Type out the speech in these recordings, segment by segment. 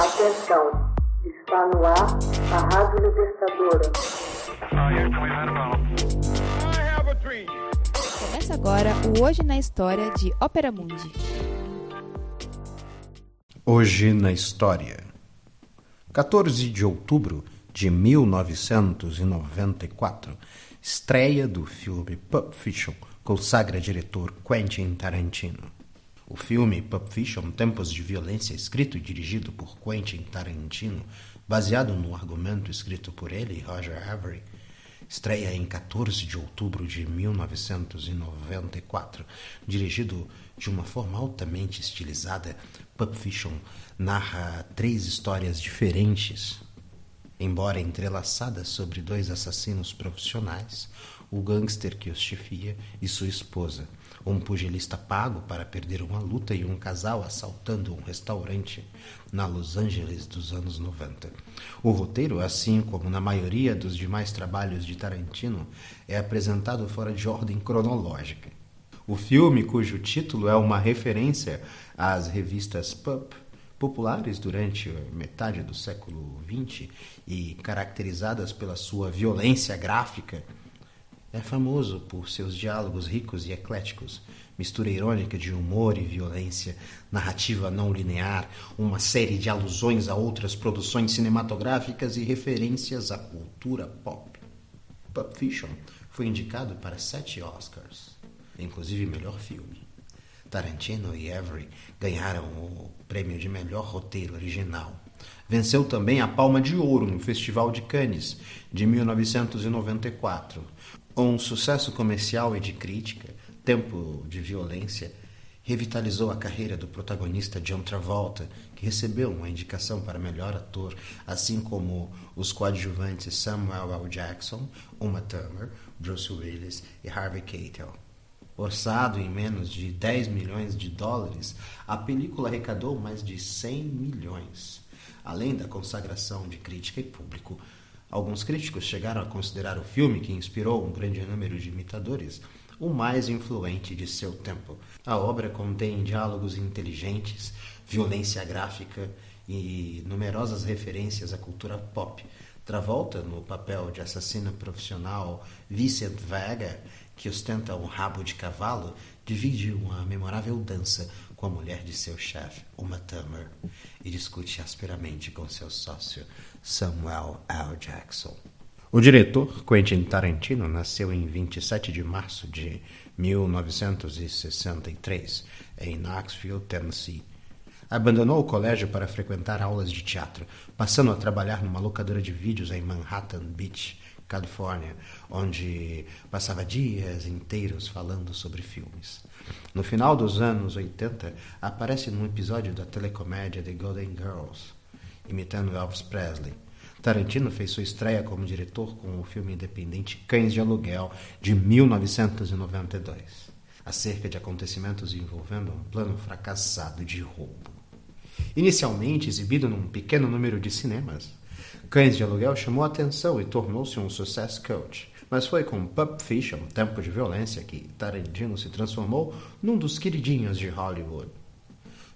Atenção, está no ar a Rádio Libertadora. Começa agora o Hoje na História de Ópera Mundi. Hoje na História. 14 de outubro de 1994, estreia do filme Pulp Fiction, consagra diretor Quentin Tarantino. O filme Pulp Fiction, Tempos de Violência, escrito e dirigido por Quentin Tarantino, baseado no argumento escrito por ele e Roger Avery, estreia em 14 de outubro de 1994. Dirigido de uma forma altamente estilizada, Pulp Fiction narra três histórias diferentes, embora entrelaçadas sobre dois assassinos profissionais, o gangster que os chefia e sua esposa, um pugilista pago para perder uma luta e um casal assaltando um restaurante na Los Angeles dos anos 90. O roteiro, assim como na maioria dos demais trabalhos de Tarantino, é apresentado fora de ordem cronológica. O filme, cujo título é uma referência às revistas Pulp, populares durante metade do século XX e caracterizadas pela sua violência gráfica, é famoso por seus diálogos ricos e ecléticos, mistura irônica de humor e violência, narrativa não linear, uma série de alusões a outras produções cinematográficas e referências à cultura pop. Pulp Fiction foi indicado para sete Oscars, inclusive melhor filme. Tarantino e Avery ganharam o prêmio de melhor roteiro original. Venceu também a Palma de Ouro no Festival de Cannes de 1994 um sucesso comercial e de crítica, Tempo de Violência, revitalizou a carreira do protagonista John Travolta, que recebeu uma indicação para melhor ator, assim como os coadjuvantes Samuel L. Jackson, Uma Thurman, Bruce Willis e Harvey Keitel. Orçado em menos de 10 milhões de dólares, a película arrecadou mais de 100 milhões. Além da consagração de crítica e público, Alguns críticos chegaram a considerar o filme, que inspirou um grande número de imitadores, o mais influente de seu tempo. A obra contém diálogos inteligentes, violência gráfica e numerosas referências à cultura pop. Travolta, no papel de assassino profissional Vincent Vega, que ostenta um rabo de cavalo, divide uma memorável dança com a mulher de seu chefe, Uma Thurman, e discute asperamente com seu sócio, Samuel L. Jackson. O diretor Quentin Tarantino nasceu em 27 de março de 1963 em Knoxville, Tennessee. Abandonou o colégio para frequentar aulas de teatro, passando a trabalhar numa locadora de vídeos em Manhattan Beach, Califórnia, onde passava dias inteiros falando sobre filmes. No final dos anos 80, aparece num episódio da telecomédia The Golden Girls, imitando Elvis Presley. Tarantino fez sua estreia como diretor com o filme independente Cães de Aluguel, de 1992, acerca de acontecimentos envolvendo um plano fracassado de roubo. Inicialmente exibido num pequeno número de cinemas, Cães de Aluguel chamou atenção e tornou-se um sucesso coach. Mas foi com Pulp Fiction, Tempo de Violência, que Tarantino se transformou num dos queridinhos de Hollywood.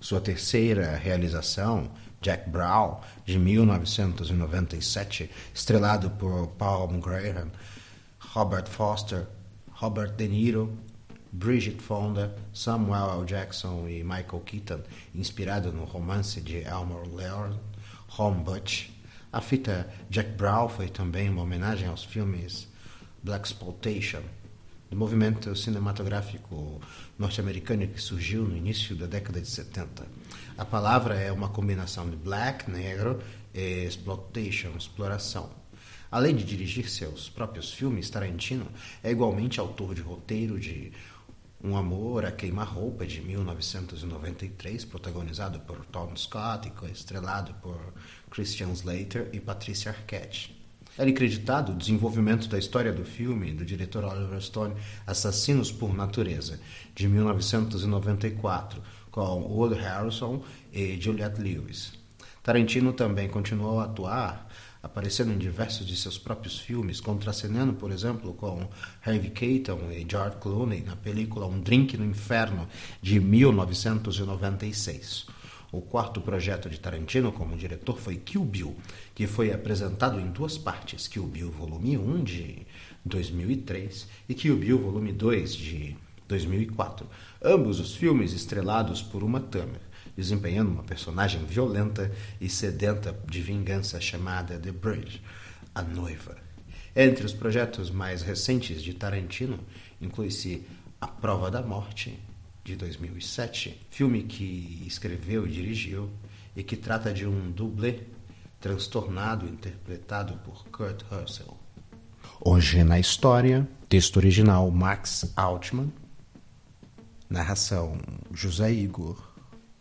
Sua terceira realização, Jack Brown, de 1997, estrelado por Paul Graham, Robert Foster, Robert De Niro, Bridget Fonda, Samuel L. Jackson e Michael Keaton, inspirado no romance de Elmore Leonard, Home Butch, a fita Jack Brown foi também uma homenagem aos filmes Black Exploitation, do movimento cinematográfico norte-americano que surgiu no início da década de 70. A palavra é uma combinação de black, negro, e exploitation, exploração. Além de dirigir seus próprios filmes, Tarantino é igualmente autor de roteiro de um Amor a Queima-Roupa, de 1993, protagonizado por Tom Scott e estrelado por Christian Slater e Patricia Arquette. Era acreditado o desenvolvimento da história do filme do diretor Oliver Stone Assassinos por Natureza, de 1994, com Wood Harrison e Juliette Lewis. Tarantino também continuou a atuar aparecendo em diversos de seus próprios filmes, contracenando, por exemplo, com Harvey Keitel e George Clooney na película Um Drink no Inferno, de 1996. O quarto projeto de Tarantino como diretor foi Kill Bill, que foi apresentado em duas partes: Kill Bill Volume 1 de 2003 e Kill Bill Volume 2 de 2004. Ambos os filmes estrelados por Uma Thurman, desempenhando uma personagem violenta e sedenta de vingança chamada The Bridge, a noiva. Entre os projetos mais recentes de Tarantino, inclui-se A Prova da Morte, de 2007, filme que escreveu e dirigiu e que trata de um dublê transtornado interpretado por Kurt Russell. Hoje na história, texto original Max Altman, narração José Igor,